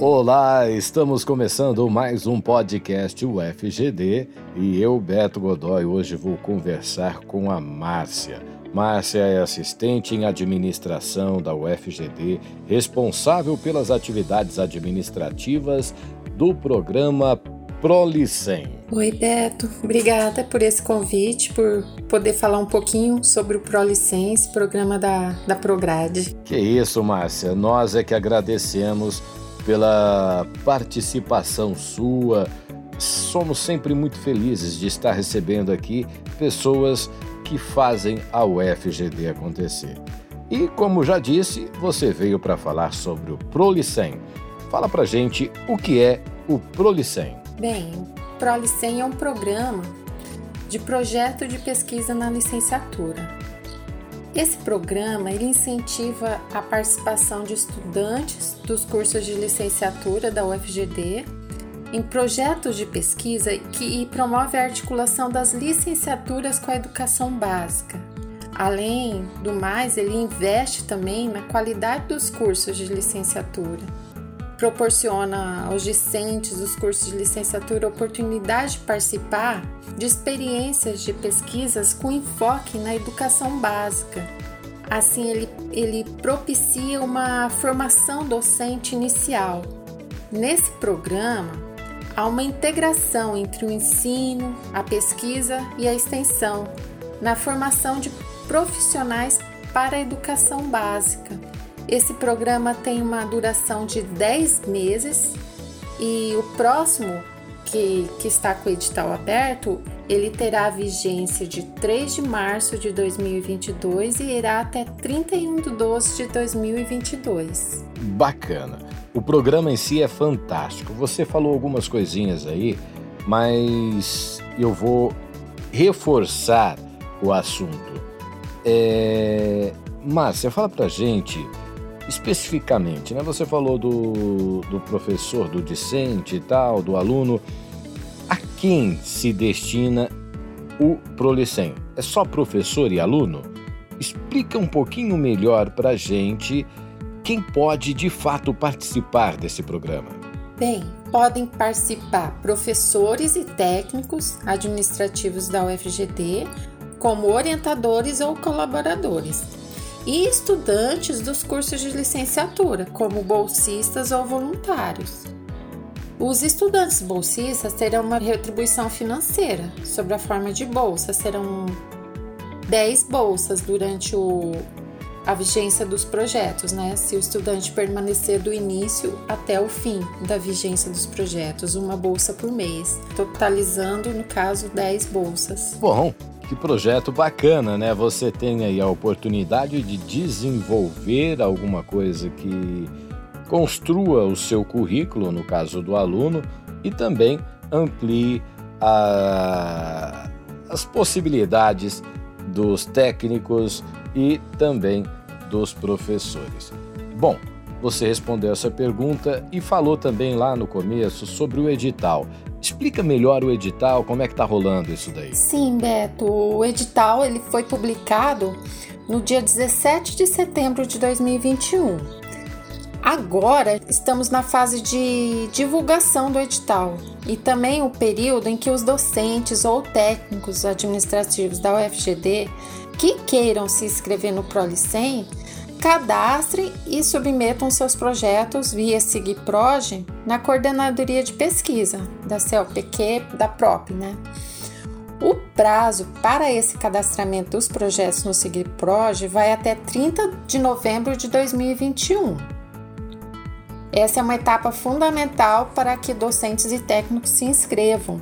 Olá, estamos começando mais um podcast UFGD e eu, Beto Godoy, hoje vou conversar com a Márcia. Márcia é assistente em administração da UFGD, responsável pelas atividades administrativas do programa Prolicem. Oi, Beto. Obrigada por esse convite, por poder falar um pouquinho sobre o Prolicem, esse programa da, da Prograde. Que isso, Márcia. Nós é que agradecemos pela participação sua. Somos sempre muito felizes de estar recebendo aqui pessoas que fazem a UFGD acontecer. E como já disse, você veio para falar sobre o Prolicem. Fala pra gente o que é o Prolicem. Bem, o Prolicem é um programa de projeto de pesquisa na licenciatura. Esse programa ele incentiva a participação de estudantes dos cursos de licenciatura da UFGD em projetos de pesquisa que promove a articulação das licenciaturas com a educação básica. Além do mais, ele investe também na qualidade dos cursos de licenciatura proporciona aos discentes dos cursos de licenciatura oportunidade de participar de experiências de pesquisas com enfoque na educação básica. Assim, ele, ele propicia uma formação docente inicial. Nesse programa, há uma integração entre o ensino, a pesquisa e a extensão na formação de profissionais para a educação básica esse programa tem uma duração de 10 meses e o próximo, que, que está com o edital aberto, ele terá vigência de 3 de março de 2022 e irá até 31 de 12 de 2022. Bacana. O programa em si é fantástico. Você falou algumas coisinhas aí, mas eu vou reforçar o assunto. É... Márcia, fala pra gente especificamente, né? Você falou do, do professor, do discente e tal, do aluno. A quem se destina o Prolicem? É só professor e aluno? Explica um pouquinho melhor para gente quem pode de fato participar desse programa. Bem, podem participar professores e técnicos administrativos da UFGD, como orientadores ou colaboradores e estudantes dos cursos de licenciatura, como bolsistas ou voluntários. Os estudantes bolsistas terão uma retribuição financeira sob a forma de bolsa, serão 10 bolsas durante o, a vigência dos projetos, né? Se o estudante permanecer do início até o fim da vigência dos projetos, uma bolsa por mês, totalizando, no caso, 10 bolsas. Bom, que projeto bacana, né? Você tem aí a oportunidade de desenvolver alguma coisa que construa o seu currículo, no caso do aluno, e também amplie a, as possibilidades dos técnicos e também dos professores. Bom, você respondeu essa pergunta e falou também lá no começo sobre o edital. Explica melhor o edital, como é que tá rolando isso daí? Sim, Beto. O edital ele foi publicado no dia 17 de setembro de 2021. Agora estamos na fase de divulgação do edital e também o período em que os docentes ou técnicos administrativos da UFGD que queiram se inscrever no Prolicem Cadastrem e submetam seus projetos via SIGPROGE na coordenadoria de pesquisa da CLPq, da PROP, né? O prazo para esse cadastramento dos projetos no SIGPROGE vai até 30 de novembro de 2021. Essa é uma etapa fundamental para que docentes e técnicos se inscrevam.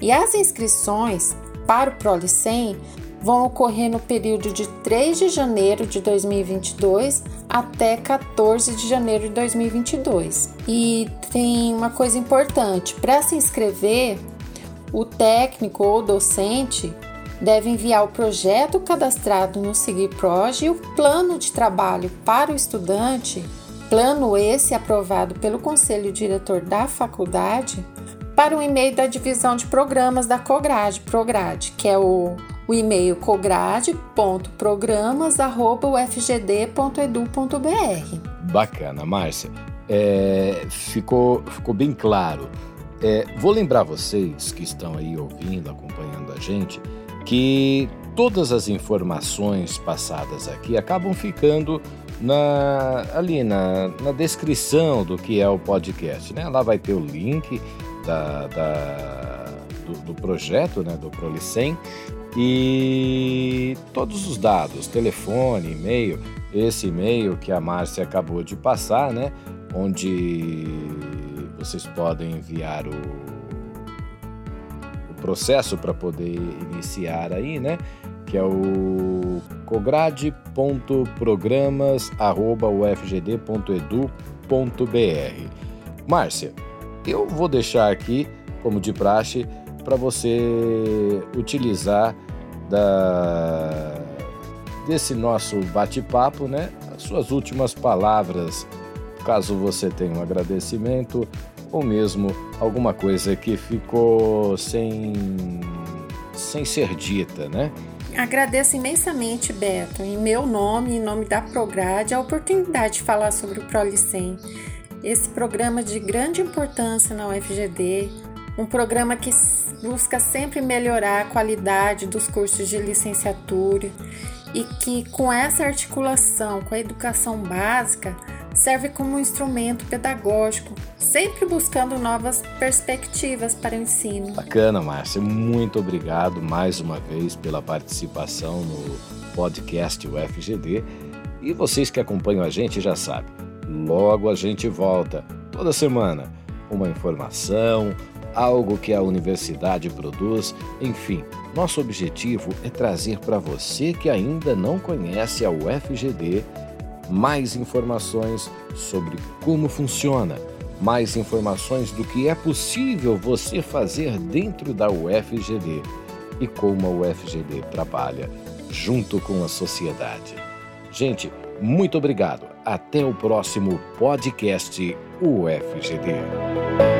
E as inscrições para o ProLicem vão ocorrer no período de 3 de janeiro de 2022 até 14 de janeiro de 2022. E tem uma coisa importante: para se inscrever, o técnico ou docente deve enviar o projeto cadastrado no SeguiProj e o plano de trabalho para o estudante, plano esse aprovado pelo conselho diretor da faculdade, para o e-mail da divisão de programas da COGRAD, PROGRAD, que é o o e-mail cograde.programas.ufgd.edu.br. Bacana, Márcia. é, ficou, ficou bem claro. É, vou lembrar vocês que estão aí ouvindo, acompanhando a gente, que todas as informações passadas aqui acabam ficando na, ali na, na descrição do que é o podcast. Né? Lá vai ter o link da, da do, do, projeto, né, do Prolicem, e todos os dados, telefone, e-mail, esse e-mail que a Márcia acabou de passar, né, onde vocês podem enviar o, o processo para poder iniciar aí, né? Que é o cograde.programas@ufgd.edu.br. Márcia, eu vou deixar aqui, como de praxe, para você utilizar da desse nosso bate-papo, né? As suas últimas palavras caso você tenha um agradecimento ou mesmo alguma coisa que ficou sem, sem ser dita, né? Agradeço imensamente, Beto, em meu nome em nome da Prograde, a oportunidade de falar sobre o Prolicem. Esse programa de grande importância na UFGD, um programa que busca sempre melhorar a qualidade dos cursos de licenciatura e que, com essa articulação com a educação básica, serve como um instrumento pedagógico, sempre buscando novas perspectivas para o ensino. Bacana, Márcia. Muito obrigado mais uma vez pela participação no podcast UFGD. E vocês que acompanham a gente já sabem, logo a gente volta toda semana. Uma informação, algo que a universidade produz, enfim. Nosso objetivo é trazer para você que ainda não conhece a UFGD mais informações sobre como funciona, mais informações do que é possível você fazer dentro da UFGD e como a UFGD trabalha junto com a sociedade. Gente, muito obrigado. Até o próximo podcast UFGD.